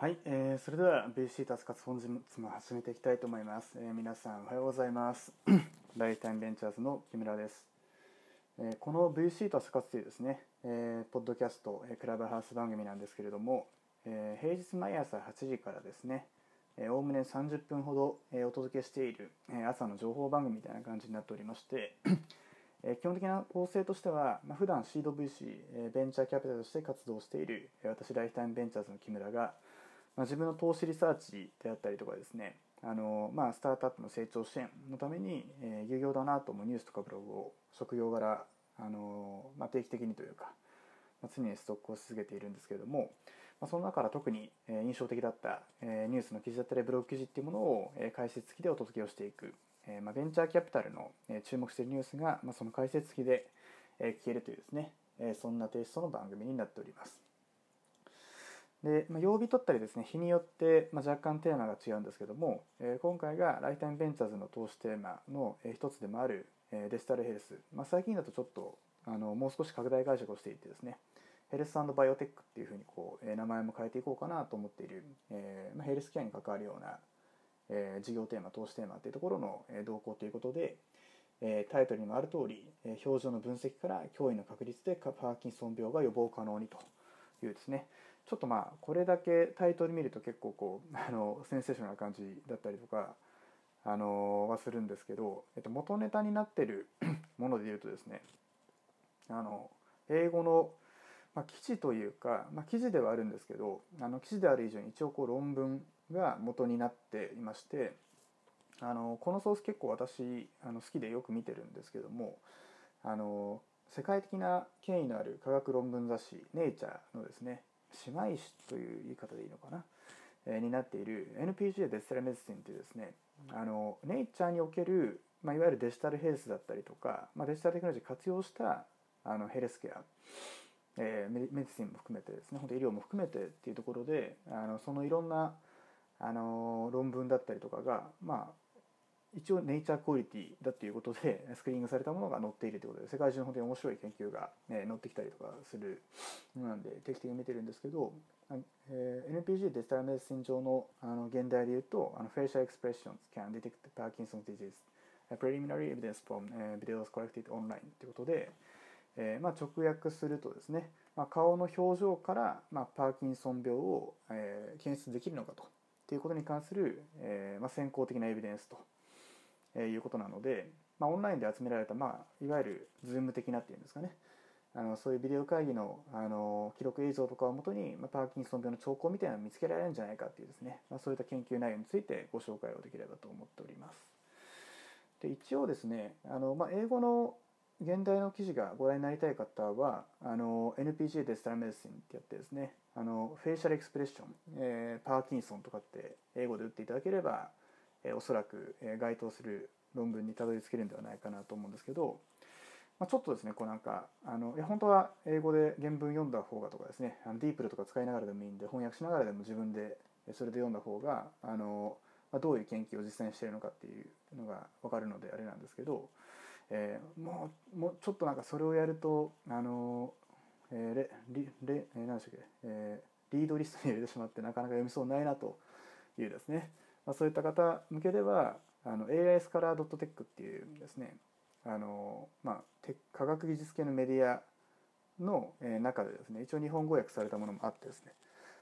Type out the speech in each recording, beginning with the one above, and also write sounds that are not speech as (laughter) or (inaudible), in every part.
はい、えー、それでは BC タス活本日も始めていきたいと思います、えー、皆さんおはようございます。(clears throat) ライフタイムベンチャーズの木村です、えー、この VC タス活というですね、えー、ポッドキャスト、えー、クラブハウス番組なんですけれども、えー、平日毎朝8時からですねおおむね30分ほど、えー、お届けしている、えー、朝の情報番組みたいな感じになっておりまして (clears throat) え基本的な構成としては、まあ、普段シード VC、えベンチャーキャピタルとして活動している、え私ライフタイムベンチャーズの木村が、まあ、自分の投資リサーチであったりとかですねあの、まあ、スタートアップの成長支援のために、えー、有用だなと思うニュースとかブログを職業柄あの、まあ、定期的にというか、まあ、常にストックを続けているんですけれども、まあ、その中から特に、え、印象的だった、えー、ニュースの記事だったりブログ記事っていうものを、えー、解説付きでお届けをしていく、えーまあ、ベンチャーキャピタルの、えー、注目しているニュースが、まあ、その解説付きで、えー、聞けるというですね、え、そんなテイストの番組になっております。で、まあ、曜日取ったりですね日によって、まあ、若干テーマが違うんですけども、えー、今回がライフタイムベンチャーズの投資テーマの、えー、一つでもある、えー、デジタルヘルス、まあ、最近だとちょっとあのもう少し拡大解釈をしていってですねヘルスバイオテックっていうふうにこう、えー、名前も変えていこうかなと思っている、えーまあ、ヘルスケアに関わるような、えー、事業テーマ投資テーマっていうところの、えー、動向ということで、えー、タイトルにもある通り、えー、表情の分析から脅威の確率でパーキンソン病が予防可能にというですねちょっとまあこれだけタイトル見ると結構こう (laughs) あのセンセーショナルな感じだったりとかあのはするんですけど、えっと、元ネタになってる (coughs) もので言うとですねあの英語の、まあ、記事というか、まあ、記事ではあるんですけどあの記事である以上に一応こう論文が元になっていましてあのこのソース結構私あの好きでよく見てるんですけどもあの世界的な権威のある科学論文雑誌「ネイチャー」のですね姉妹誌という言い方でいいのかな、えー、になっている NPGA デジタルメディシンというですねあのネイチャーにおける、まあ、いわゆるデジタルヘルスだったりとか、まあ、デジタルテクノロジー活用したあのヘルスケア、えー、メディシンも含めてですね本当医療も含めてっていうところであのそのいろんなあの論文だったりとかが、まあ、一応ネイチャークオリティだっていうことで (laughs) スクリーニングされたものが載っているということで世界中の本当に面白い研究が、ね、載ってきたりとかするものなんで定期的に見てるんですけど、えー、NPG デジタルメディシン上のあの現代で言うとあの Facial Expressions can detect Parkinson's disease preliminary evidence from、videos collected online ということで、えーまあ、直訳するとですね、まあ、顔の表情から、まあ、パーキンソン病を、えー、検出できるのかと。ということに関する、えーまあ、先行的なエビデンスと。えいうことなので、まあ、オンラインで集められた、まあ、いわゆる Zoom 的なっていうんですかねあのそういうビデオ会議のあの記録映像とかをもとに、まあ、パーキンソン病の兆候みたいなのを見つけられるんじゃないかっていうですね、まあ、そういった研究内容についてご紹介をできればと思っております。で一応ですねあの、まあ、英語の現代の記事がご覧になりたい方はあの NPG デジタルメディシンってやってですねあのフェイシャルエクスプレッション、えー、パーキンソンとかって英語で打っていただければえおそらく、え該当する論文にたどり着けるんではないかなと思うんですけど、まあ、ちょっとですねこうなんかあのいや本当は英語で原文読んだ方がとかですねあのディープルとか使いながらでもいいんで翻訳しながらでも自分でそれで読んだ方があの、まあ、どういう研究を実践しているのかっていうのが分かるのであれなんですけど、えー、もうもうちょっとなんかそれをやるとあの、えー、レリレ、何でしたっけ、えー、リードリストに入れてしまってなかなか読みそうないなというですね。まあ、そういった方向けではあの AI スカラー .tech っていうですねあの、まあ、科学技術系のメディアの中でですね一応日本語訳されたものもあってですね、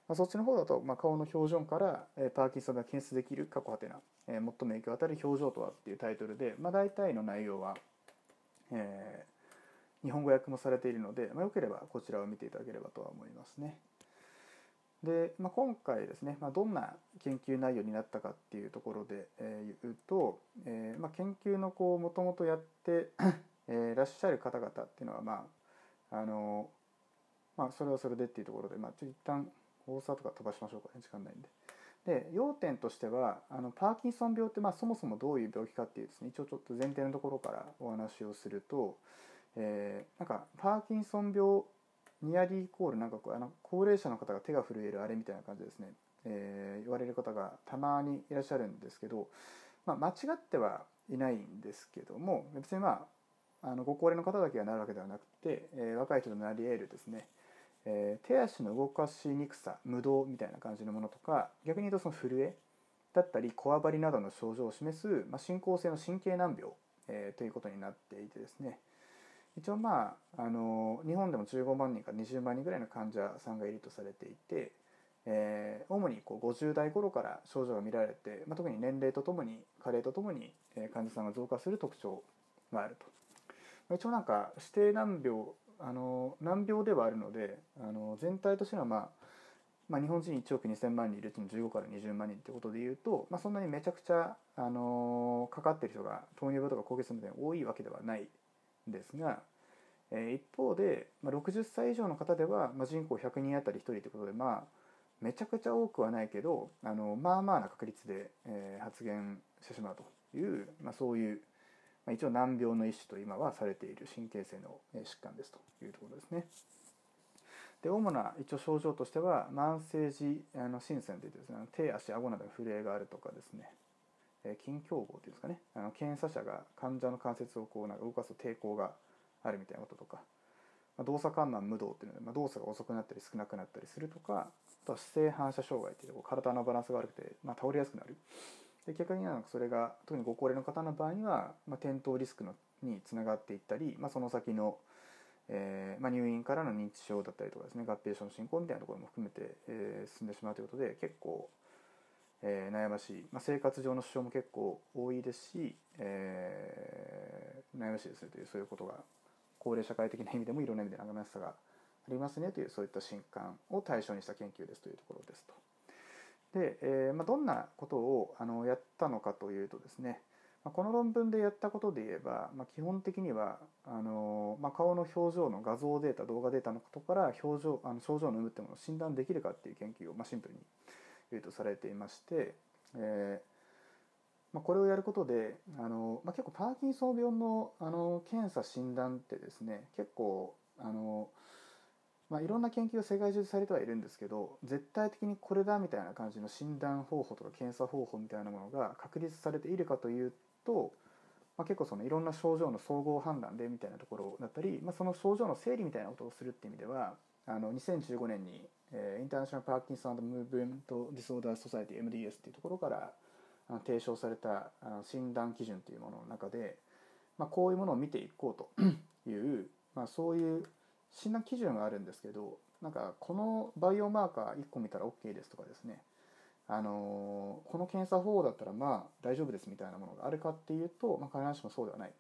まあ、そっちの方だと、まあ、顔の表情からえパーキンソンが検出できる過去はてなえ最も影響を与える表情とはっていうタイトルで、まあ、大体の内容は、えー、日本語訳もされているので、まあ、よければこちらを見ていただければとは思いますね。で、まあ、今回ですね、まあ、どんな研究内容になったかっていうところで、えー、言うと、えーまあ、研究のこうもともとやって (coughs) えー、らっしゃる方々っていうのはまああのまあそれはそれでっていうところで、まあ、ちょ一旦大沢とか飛ばしましょうかね時間ないんで。で要点としてはあのパーキンソン病ってまあそもそもどういう病気かっていうですね一応ちょっと前提のところからお話をすると、えー、なんかパーキンソン病ニアリーイコールなんかこうあの高齢者の方が手が震えるあれみたいな感じですね、えー、言われる方がたまにいらっしゃるんですけど、まあ、間違ってはいないんですけども別にまああのご高齢の方だけがなるわけではなくて、えー、若い人でもなり得るですね、えー、手足の動かしにくさ無動みたいな感じのものとか逆に言うとその震えだったりこわばりなどの症状を示す、まあ、進行性の神経難病、えー、ということになっていてですね。一応まあ、あの日本でも15万人から20万人ぐらいの患者さんがいるとされていて、えー、主にこう50代頃から症状が見られて、まあ、特に年齢とともに加齢とともに患者さんが増加する特徴があると。一応なんか指定難病あの難病ではあるのであの全体としては、まあ、まあ日本人1億2000万人いるうちの15から20万人ってことでいうと、まあ、そんなにめちゃくちゃあのかかってる人が糖尿病とか高血圧みたいに多いわけではないですが、え、一方で、ま、60歳以上の方では、ま、人口100人当たり1人ということでまあめちゃくちゃ多くはないけどあのまあまあな確率で、え、発現してしまうという、まあ、そういうまあ、一応難病の一種と今はされている神経性の疾患ですというところですね。で主な一応症状としては慢性時あの心線といってですね手足顎などの震えがあるとかですね筋境合というんですかね。あの検査者が患者の関節をこうなんか動かす抵抗があるみたいなこととか、まあ、動作緩慢無動っていうので、まあ、動作が遅くなったり少なくなったりするとかあとは姿勢反射障害っていうこう体のバランスが悪くて、まあ、倒れやすくなる。で逆になんかそれが特にご高齢の方の場合には、まあ、転倒リスクのにつながっていったり、まあ、その先の、えーまあ、入院からの認知症だったりとかですね合併症の進行みたいなところも含めて、えー、進んでしまうということで結構、えー、悩ましい、まあ、生活上の支障も結構多いですし、えー、悩ましいですねというそういうことが高齢社会的な意味でもいろんな意味で悩ましさがありますねというそういった疾患を対象にした研究ですというところですと。で、えー、まあ、どんなことをあのやったのかというとですね、まあ、この論文でやったことで言えば、まあ、基本的にはあの、まあ顔の表情の画像データ動画データのことから表情あの症状の有無ってものを診断できるかっていう研究を、まあシンプルに言うとされていまして、えーまこれをやることであの、まあ結構パーキンソン病のあの検査診断ってですね結構あのまあ、いろんな研究が世界中でされてはいるんですけど絶対的にこれだみたいな感じの診断方法とか検査方法みたいなものが確立されているかというと、まあ、結構そのいろんな症状の総合判断でみたいなところだったり、まあ、その症状の整理みたいなことをするっていう意味ではあの2015年に、えー、 International Parkinson Movement Disorder Society MDS っていうところから提唱された診断基準というものの中で、まあ、こういうものを見ていこうという、まあ、そういう診断基準があるんですけどなんかこのバイオマーカー1個見たら OK ですとかですねあのこの検査方法だったらまあ大丈夫ですみたいなものがあるかっていうと、まあ、必ずしもそうではない、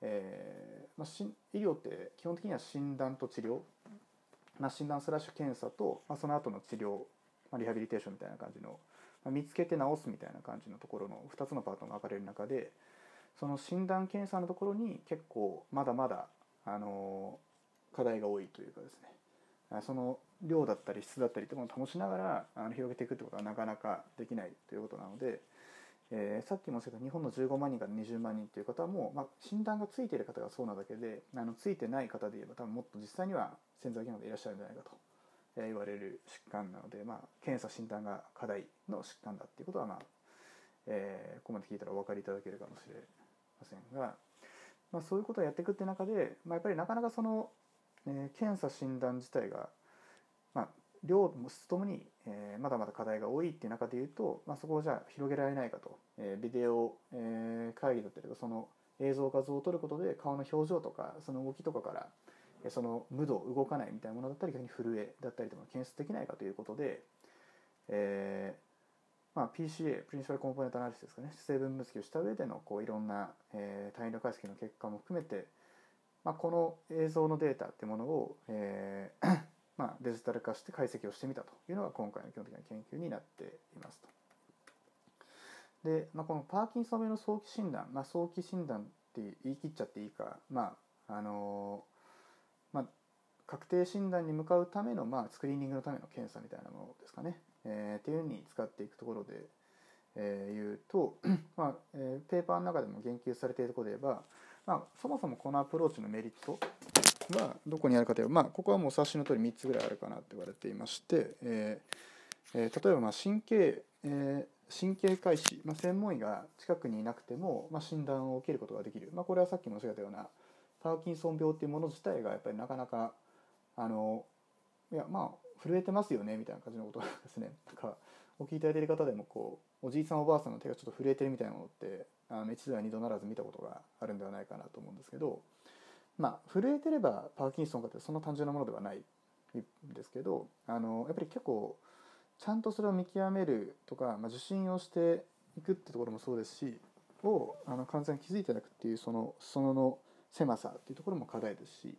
えーまあ、医療って基本的には診断と治療、まあ、診断スラッシュ検査と、まあ、その後の治療、まあ、リハビリテーションみたいな感じの、まあ、見つけて治すみたいな感じのところの2つのパートが分かれる中でその診断検査のところに結構まだまだあの課題が多いというかですね。その量だったり質だったりというものを保ちながらあの広げていくってことはなかなかできないということなので、えー、さっきも言った日本の15万人から20万人という方はもう、まあ、診断がついている方がそうなだけであのついてない方で言えば多分もっと実際には潜在機能でいらっしゃるんじゃないかと、えー、言われる疾患なので、まあ、検査診断が課題の疾患だっていうことは、まあえー、ここまで聞いたらお分かりいただけるかもしれませんが、まあ、そういうことをやっていくって中で、まあ、やっぱりなかなかそのえー、検査診断自体が、まあ、量も質ともに、えー、まだまだ課題が多いっていう中でいうと、まあ、そこをじゃあ広げられないかと、えー、ビデオ、えー、会議だったりとかその映像画像を撮ることで顔の表情とかその動きとかからえその無度動かないみたいなものだったり逆に震えだったりとか検出できないかということで、えーまあ、PCA プリンシパルコンポーネントアナリシスですかね成分分析をした上でのこういろんな、えー、単位の解析の結果も含めてまあ、この映像のデータってものを、えーまあ、デジタル化して解析をしてみたというのが今回の基本的な研究になっていますと。で、まあ、このパーキンソン病の早期診断、まあ、早期診断って言い切っちゃっていいか、まああのまあ、確定診断に向かうための、まあ、スクリーニングのための検査みたいなものですかね、えー、っていうふうに使っていくところで、えー、言うと、(clears throat) まあえー、ペーパーの中でも言及されているところで言えば、まあ、そもそもこのアプローチのメリットはどこにあるかというと、まあ、ここはもうお察しの通り3つぐらいあるかなと言われていまして、えーえー、例えばまあ神経、えー、神経科医師、まあ、専門医が近くにいなくても、まあ、診断を受けることができる、まあ、これはさっき申し上げたようなパーキンソン病っていうもの自体がやっぱりなかなかあのいやまあ震えてますよねみたいな感じのことですね。(laughs) なんかお聞きいただいてる方でもこうおじいさんおばあさんの手がちょっと震えてるみたいなものってあの一度や二度ならず見たことがあるんではないかなと思うんですけどまあ震えてればパーキンソンかってそんな単純なものではないんですけどあのやっぱり結構ちゃんとそれを見極めるとか、まあ、受診をしていくってところもそうですしをあの完全に気づいていただくっていうその裾野の狭さっていうところも課題ですし、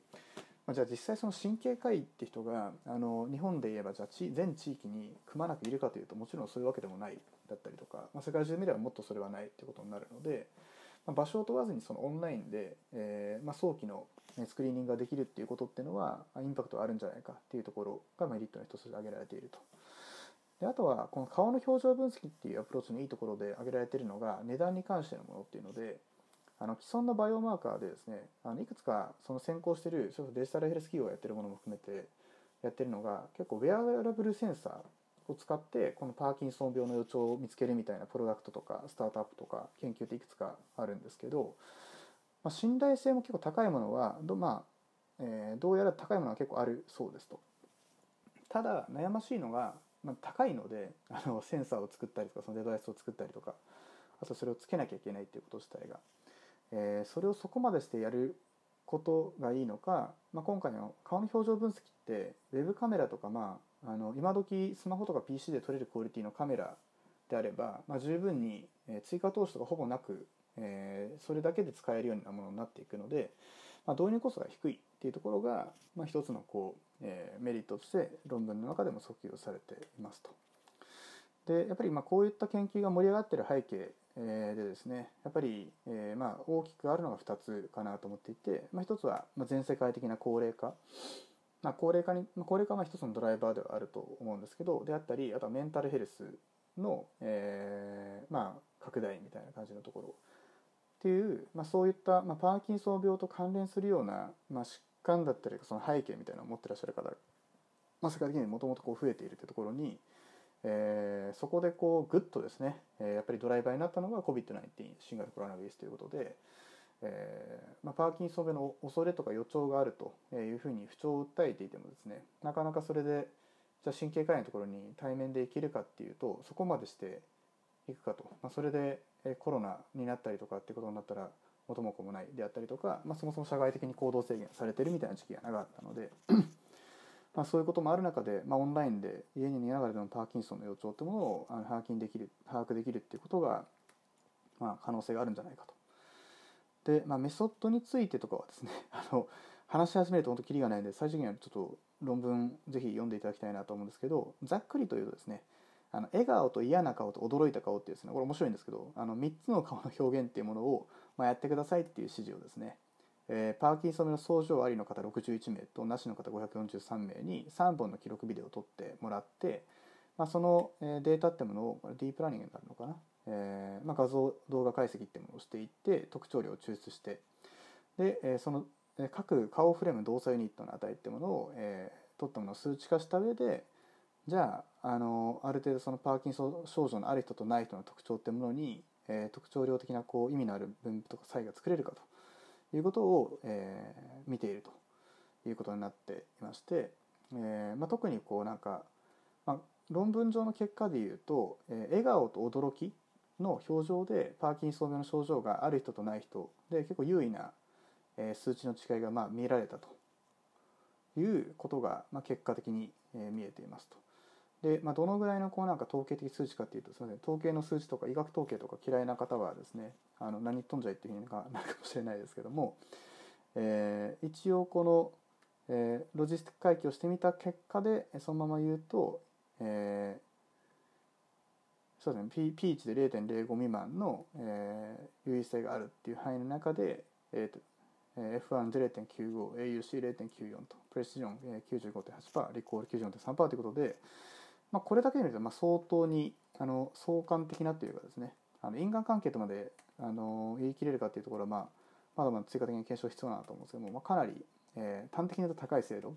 まあ、じゃあ実際その神経科医って人があの日本で言えばじゃあ全地域にくまなくいるかというともちろんそういうわけでもないだったりとか、まあ、世界中で見ればもっとそれはないってことになるので、ま、場所を問わずにそのオンラインで、えーまあ、早期のスクリーニングができるっていうことっていうのはインパクトあるんじゃないかっていうところがメリットの一つで挙げられていると。であとはこの顔の表情分析っていうアプローチのいいところで挙げられているのが値段に関してのものっていうのであの既存のバイオマーカーでですねあのいくつかその先行してるデジタルヘルス企業がやってるものも含めてやってるのが結構ウェアラブルセンサーを使ってこのパーキンソン病の予兆を見つけるみたいなプロダクトとかスタートアップとか研究っていくつかあるんですけど、まあ、信頼性も結構高いものはど,、まあえー、どうやら高いものは結構あるそうですと。ただ悩ましいのがまあ、高いのであのセンサーを作ったりとかそのデバイスを作ったりとかあとそれをつけなきゃいけないっていうこと自体が、えー、それをそこまでしてやることがいいのか、まあ、今回の顔の表情分析ってウェブカメラとか、まあ、あの今時スマホとか PC で撮れるクオリティのカメラであれば、まあ、十分に追加投資とかほぼなく、えー、それだけで使えるようなものになっていくので、まあ、導入コストが低いっていうところが、まあ、一つのこう、えー、メリットとして論文の中でも訴求されていますと。でやっぱりまあこういった研究が盛り上がってる背景でですねやっぱり、え、まあ大きくあるのが2つかなと思っていて、まあ、1つは全世界的な高齢化、まあ、高齢化に高齢化は一つのドライバーではあると思うんですけどであったりあとはメンタルヘルスの、えー、まあ拡大みたいな感じのところ。っていう、まあ、そういった、まあ、パーキンソン病と関連するような、ま、疾患だったりその背景みたいなのを持ってらっしゃる方、まあ、世界的にもともと増えているというところに、えー、そこでこうグッとですね、え、やっぱりドライバーになったのが COVID-19 新型コロナウイルスということで、えーまあ、パーキンソン病の恐れとか予兆があるというふうに不調を訴えていてもですねなかなかそれでじゃあ神経科医のところに対面で生きるかっていうとそこまでしていくかと、まあ、それでコロナになったりとかっていうことになったら元も子もないであったりとか、まあ、そもそも社会的に行動制限されてるみたいな時期が長かったのでまあそういうこともある中で、まあ、オンラインで家にいながらでもパーキンソンの予兆ってものを把握できる把握できるっていうことが、まあ、可能性があるんじゃないかと。で、まあ、メソッドについてとかはですね (laughs) あの話し始めると本当きりがないんで最終的にはちょっと論文ぜひ読んでいただきたいなと思うんですけどざっくりというとですねあの笑顔と嫌な顔と驚いた顔っていうですねこれ面白いんですけどあの3つの顔の表現っていうものを、まあ、やってくださいっていう指示をですね、えー、パーキンソンの症状ありの方61名となしの方543名に3本の記録ビデオを撮ってもらって、まあ、そのデータってものをディープラーニングになるのかな、えーまあ、画像動画解析っていうものをしていって特徴量を抽出してで、えー、その各顔フレーム動作ユニットの値ってものを、えー、取ったものを数値化した上でじゃああのある程度そのパーキンソン症状のある人とない人の特徴ってものに、えー、特徴量的なこう意味のある分布とか差異が作れるかと。いうことを、えー、見ているということになっていまして、えーまあ、特にこうなんか、まあ、論文上の結果でいうと、えー、笑顔と驚きの表情でパーキンソン病の症状がある人とない人で結構優位な、数値の違いがまあ見られたということが、まあ、結果的に、見えていますと。で、まあ、どのぐらいのこうなんか統計的数値かっていうとすみません統計の数値とか医学統計とか嫌いな方はですねあの何言っとんじゃいっていうふうになるかもしれないですけども、えー、一応この、えー、ロジスティック回帰をしてみた結果でそのまま言うと、えー、そうですね。P, P 値で0.05未満の、えー、有意性があるっていう範囲の中で、えーと F1-0.95、AUC0.94 と、プレシジョン95.8%、リコール94.3%ということで、まあ、これだけで見るとまあ相当にあの相関的なというかですねあの因果関係とまであの言い切れるかというところは、まあ、まだまだ追加的に検証必要だなと思うんですけども、まあ、かなり、えー、端的に言うと高い精度。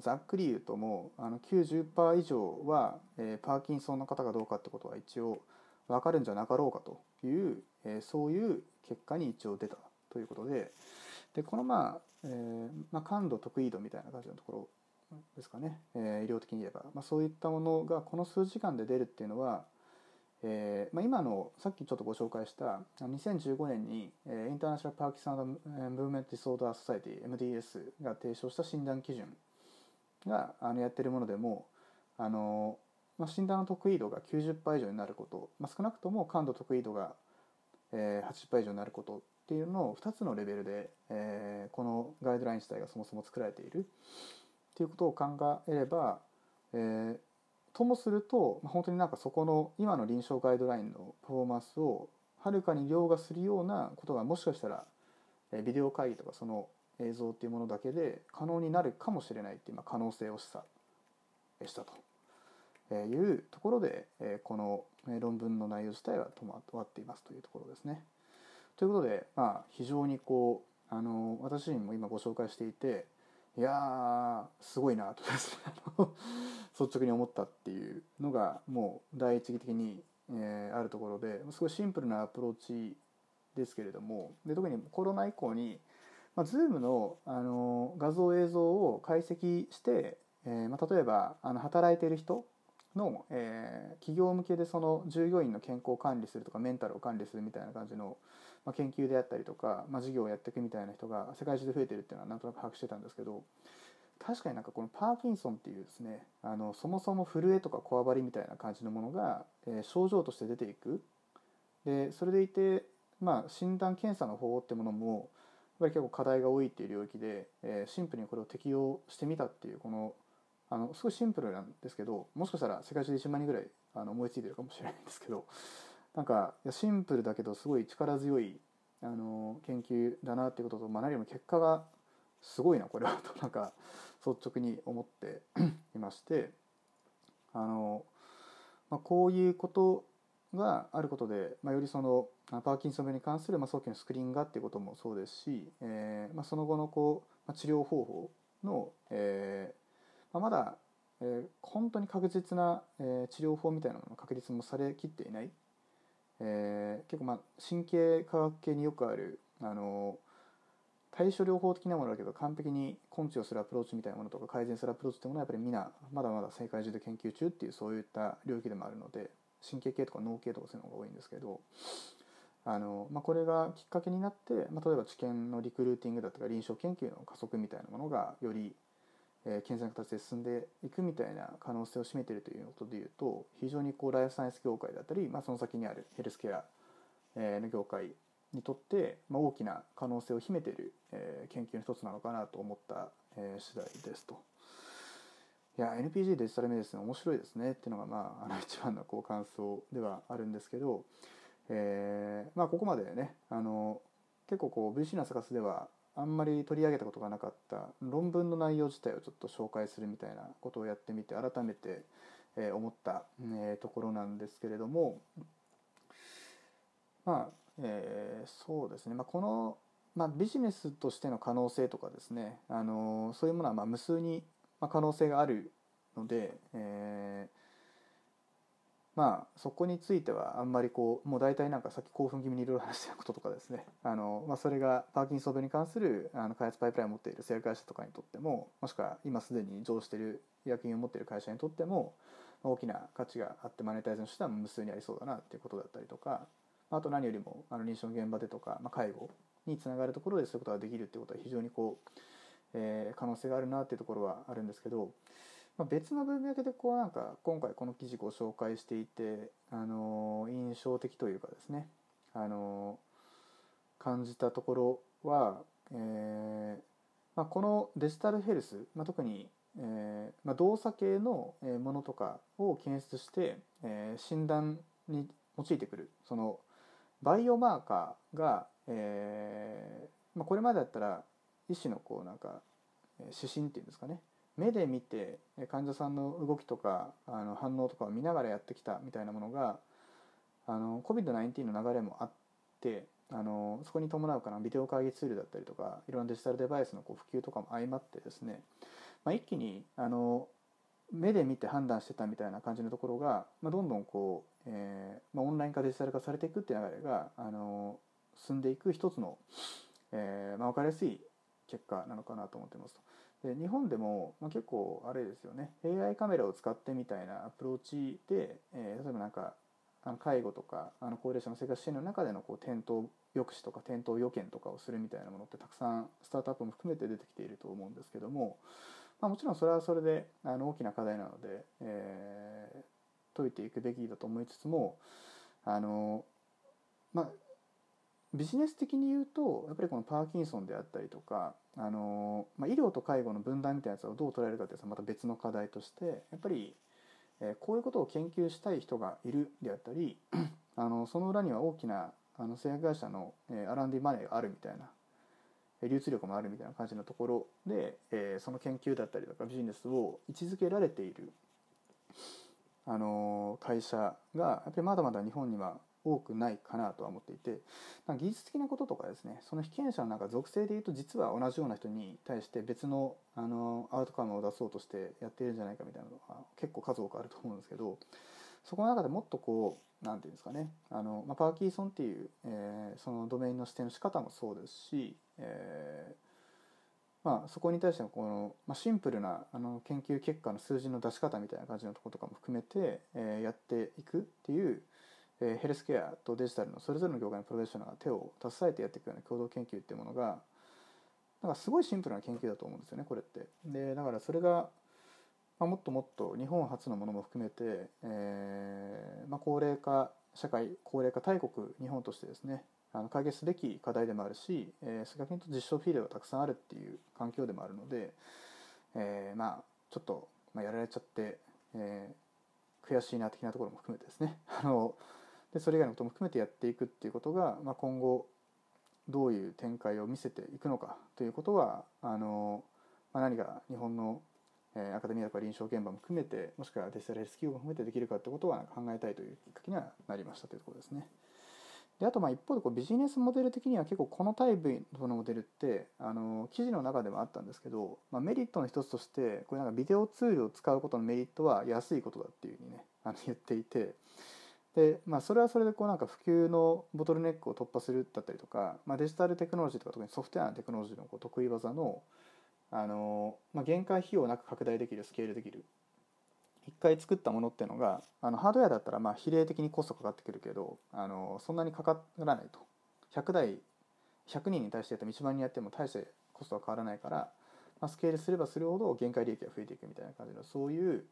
ざっくり言うともうあの90%以上は、えー、パーキンソンの方がどうかってことは一応分かるんじゃなかろうかという、えー、そういう結果に一応出たということででこのまあ、えーまあ、感度得意度みたいな感じのところですかね、えー、医療的に言えば、まあ、そういったものがこの数時間で出るっていうのは、えーまあ、今のさっきちょっとご紹介した2015年に、え、インターナショナル・パーキンソン・ムーブメント・ディソーダー・ソサイティ MDS が提唱した診断基準があのやってるものでもあの、まあ、診断の得意度が90%以上になること、まあ、少なくとも感度得意度が、えー、80%以上になることっていうのを2つのレベルで、えー、このガイドライン自体がそもそも作られているっていうことを考えれば、えー、ともするとまあ本当になんかそこの今の臨床ガイドラインのパフォーマンスをはるかに凌駕するようなことがもしかしたらビデオ会議とかその映像っていうものだけで可能になるかもしれないっていう可能性を示唆したというところでこの論文の内容自体は止まっていますというところですね。ということで、まあ、非常にこうあの私自身も今ご紹介していていやすごいなと (laughs) 率直に思ったっていうのがもう第一義的に、えー、あるところですごいシンプルなアプローチですけれどもで特にコロナ以降に、まあ、Zoom のあの画像映像を解析して、えーまあ、例えばあの働いてる人の、えー、企業向けでその従業員の健康を管理するとかメンタルを管理するみたいな感じのまあ、研究であったりとか、まあ、事業をやっていくみたいな人が世界中で増えてるっていうのはなんとなく把握してたんですけど確かになんかこのパーキンソンっていうですねあのそもそも震えとかこわばりみたいな感じのものが、えー、症状として出ていく。でそれでいて、まあ、診断検査の方法ってものもぱり結構課題が多いっていう領域で、えー、シンプルにこれを適用してみたっていうこのあのすごいシンプルなんですけどもしかしたら世界中で1万人ぐらいあの思いついてるかもしれないんですけどなんかいやシンプルだけどすごい力強いあの研究だなっていうことと、まあ、何よりも結果がすごいなこれはと (laughs) なんか率直に思って (clears throat) いましてあの、まあ、こういうことがあることで、まあ、よりそのパーキンソン病に関する、ま、早期のスクリーンがっていうこともそうですし、えーまあ、その後のこう、ま、治療方法の、えーまあ、まだ、えー、本当に確実な、えー、治療法みたいなものの確立もされきっていない。えー、結構まあ神経科学系によくあるあの対処療法的なものだけど完璧に根治をするアプローチみたいなものとか改善するアプローチってものはやっぱりみんなまだまだ世界中で研究中っていうそういった領域でもあるので神経系とか脳系とかそういうのが多いんですけどあの、まあ、これがきっかけになって、まあ、例えば治験のリクルーティングだとか臨床研究の加速みたいなものがよりえー、健全な形で進んでいくみたいな可能性を占めているということでいうと非常にこうライフサイエンス業界だったり、まあ、その先にあるヘルスケア、の業界にとって、まあ、大きな可能性を秘めている、えー、研究の一つなのかなと思った、えー、次第ですと。いや NPG デジタルメディスン面白いですねっていうのが、まあ、あの一番のこう感想ではあるんですけど、えー。まあ、ここまでねあの結構こう VC のサカスではあんまり取り上げたことがなかった論文の内容自体をちょっと紹介するみたいなことをやってみて改めて、え思った、えところなんですけれどもまあ、えー、そうですね、まあ、この、まあ、ビジネスとしての可能性とかですね、あのそういうものはまあ無数に可能性があるので、えーまあそこについてはあんまりこうもう大体なんかさっき興奮気味にいろいろ話したこととかですね。(laughs) あの、まあ、それがパーキンソン病に関するあの開発パイプラインを持っている製薬会社とかにとってももしくは今すでに上している薬品を持っている会社にとっても大きな価値があってマネタイズの手段も無数にありそうだなっていうことだったりとかあと何よりもあの臨床現場でとか、まあ、介護につながるところでそういうことができるっていうことは非常にこう、えー、可能性があるなっていうところはあるんですけどまあ、別の文脈でこうなんか今回この記事ご紹介していて、あの印象的というかですね、あの感じたところは、えーまあ、このデジタルヘルス、まあ、特に、えーまあ、動作系のものとかを検出して、えー、診断に用いてくるそのバイオマーカーが、えーまあ、これまでだったら医師のこうなんか指針っていうんですかね目で見て患者さんの動きとかあの反応とかを見ながらやってきたみたいなものがあの COVID-19 の流れもあってあのそこに伴うかなビデオ会議ツールだったりとかいろんなデジタルデバイスのこう普及とかも相まってですね、まあ、一気にあの目で見て判断してたみたいな感じのところが、まあ、どんどんこう、えーまあ、オンライン化デジタル化されていくっていう流れがあの進んでいく一つの、えーまあ、分かりやすい結果なのかなと思ってますと。で日本でも、まあ、結構あれですよね。AI カメラを使ってみたいなアプローチで、えー、例えばなんかあの介護とかあの高齢者の生活支援の中でのこう転倒抑止とか転倒予見とかをするみたいなものってたくさんスタートアップも含めて出てきていると思うんですけども、まあ、もちろんそれはそれであの大きな課題なので、えー、解いていくべきだと思いつつもあの、まあ、ビジネス的に言うとやっぱりこのパーキンソンであったりとかあの、まあ、医療と介護の分断みたいなやつをどう捉えるかというのはまた別の課題としてやっぱり、えこういうことを研究したい人がいるであったり (clears throat) あのその裏には大きなあの製薬会社の、えー、R&D マネーがあるみたいな流通力もあるみたいな感じのところで、え、その研究だったりとかビジネスを位置づけられている、あの会社がやっぱりまだまだ日本には多くないかなとは思っていて技術的なこととかですねその被験者のなんか属性でいうと実は同じような人に対して別のあのアウトカムを出そうとしてやっているんじゃないかみたいなのが結構数多くあると思うんですけどそこの中でもっとこう何て言うんですかねあの、まあ、パーキーソンっていう、えー、そのドメインの指定の仕方もそうですし、えーまあ、そこに対してのこの、まあ、シンプルなあの研究結果の数字の出し方みたいな感じのとことかも含めて、えー、やっていくっていうえヘルスケアとデジタルのそれぞれの業界のプロフェッショナルが手を携えてやっていくような共同研究っていうものがなんかすごいシンプルな研究だと思うんですよねこれって。でだからそれが、まあ、もっともっと日本初のものも含めて、えーまあ、高齢化社会高齢化大国日本としてですねあの解決すべき課題でもあるし、えー、逆に言うと実証フィールドがたくさんあるっていう環境でもあるので、えー、まあちょっと、まあ、やられちゃって、えー、悔しいな的なところも含めてですねあのでそれ以外のことも含めてやっていくっていうことが、まあ、今後どういう展開を見せていくのかということはあの、まあ、何が日本の、え、アカデミアとか臨床現場も含めてもしくはデジタルヘルス企業も含めてできるかってことは考えたいというきっかけにはなりましたというところですね。であとまあ一方でこうビジネスモデル的には結構このタイプのモデルってあの記事の中でもあったんですけど、まあ、メリットの一つとしてこれなんかビデオツールを使うことのメリットは安いことだっていうふうにねあの言っていてで、まあ、それはそれでこうなんか普及のボトルネックを突破するだったりとか、まあ、デジタルテクノロジーとか特にソフトウェアのテクノロジーのこう得意技のあの、まあ、限界費用なく拡大できるスケールできる一回作ったものっていうのがあのハードウェアだったらまあ比例的にコストかかってくるけどあのそんなにかからないと。100台100人に対してやって1万人やっても大してコストは変わらないから、まあ、スケールすればするほど限界利益が増えていくみたいな感じのそういう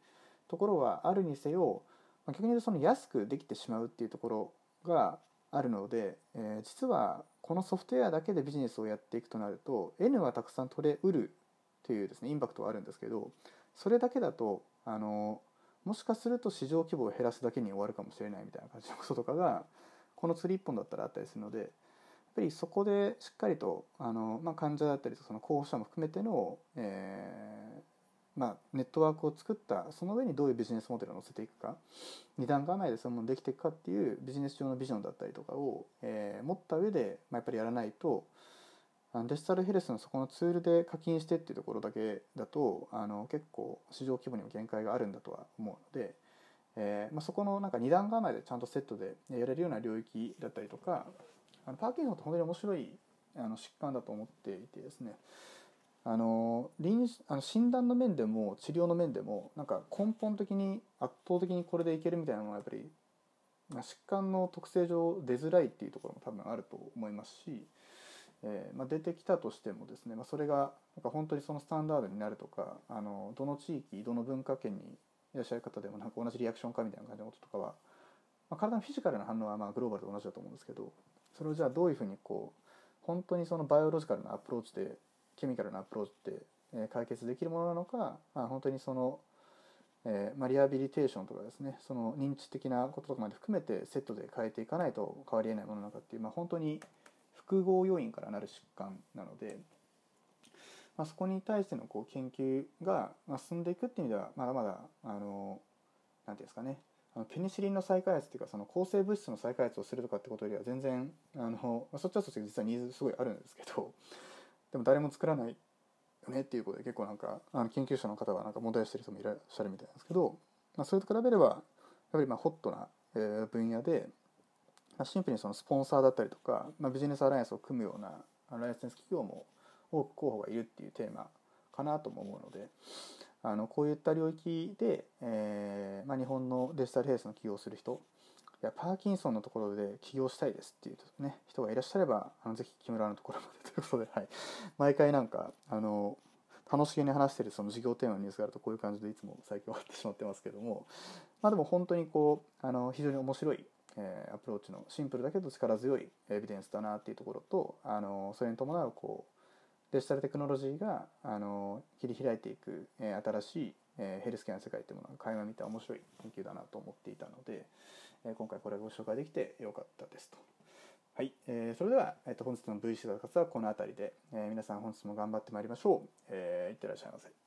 ところはあるにせよ逆に言うとその安くできてしまうっていうところがあるので、えー、実はこのソフトウェアだけでビジネスをやっていくとなると N はたくさん取れうるというですねインパクトはあるんですけどそれだけだとあのもしかすると市場規模を減らすだけに終わるかもしれないみたいな感じのこととかがこの釣り1本だったらあったりするのでやっぱりそこでしっかりとあの、まあ、患者だったりとその候補者も含めての、えーまあ、ネットワークを作ったその上にどういうビジネスモデルを載せていくか二段構えでそのものできていくかっていうビジネス上のビジョンだったりとかを、えー、持った上で、まあ、やっぱりやらないとデジタルヘルスのそこのツールで課金してっていうところだけだとあの結構市場規模にも限界があるんだとは思うので、えーまあ、そこのなんか二段構えでちゃんとセットでやれるような領域だったりとかあのパーキンソンって本当に面白いあの疾患だと思っていてですね。あの臨あの診断の面でも治療の面でもなんか根本的に圧倒的にこれでいけるみたいなのはやっぱり、まあ、疾患の特性上出づらいっていうところも多分あると思いますし、えーまあ、出てきたとしてもですね、まあ、それがなんか本当にそのスタンダードになるとかあのどの地域どの文化圏にいらっしゃる方でもなんか同じリアクションかみたいな感じのこととかは、まあ、体のフィジカルな反応はまあグローバルと同じだと思うんですけどそれをじゃあどういうふうにこう本当にそのバイオロジカルなアプローチでケミカルなアプローチで、え解決できるものなのか、まあ、本当にその、え、まあ、リハビリテーションとかですねその認知的なこととかまで含めてセットで変えていかないと変わりえないものなのかっていう、まあ、本当に複合要因からなる疾患なので、まあ、そこに対してのこう研究が進んでいくっていう意味ではまだまだあの何ていうんですかねあのペニシリンの再開発っていうかその抗生物質の再開発をするとかってことよりは全然あのそっちはそっちで実はニーズすごいあるんですけどでも誰も作らないよねっていうことで結構なんかあの研究者の方はなんか問題してる人もいらっしゃるみたいなんですけど、まあ、それと比べればやっぱりまあホットな、え、分野で、まあ、シンプルにそのスポンサーだったりとか、まあ、ビジネスアライアンスを組むようなライセンス企業も多く候補がいるっていうテーマかなとも思うのであのこういった領域で、えーまあ、日本のデジタルヘルスの起業する人やパーキンソンのところで起業したいですっていう、ね、人がいらっしゃればあのぜひ木村のところまでということで、はい、毎回なんかあの楽しげに話してるその事業テーマのニュースがあるとこういう感じでいつも最近終わってしまってますけども、まあ、でも本当にこうあの非常に面白い、えー、アプローチのシンプルだけど力強いエビデンスだなっていうところとあのそれに伴うこうデジタルテクノロジーがあの切り開いていく、えー、新しい、えー、ヘルスケアの世界というものが垣間見た面白い研究だなと思っていたので、え、今回これをご紹介できてよかったですと。はい、えー、それでは、えー、と本日の VC の活はこの辺りで、えー、皆さん本日も頑張ってまいりましょう。えー、いってらっしゃいませ。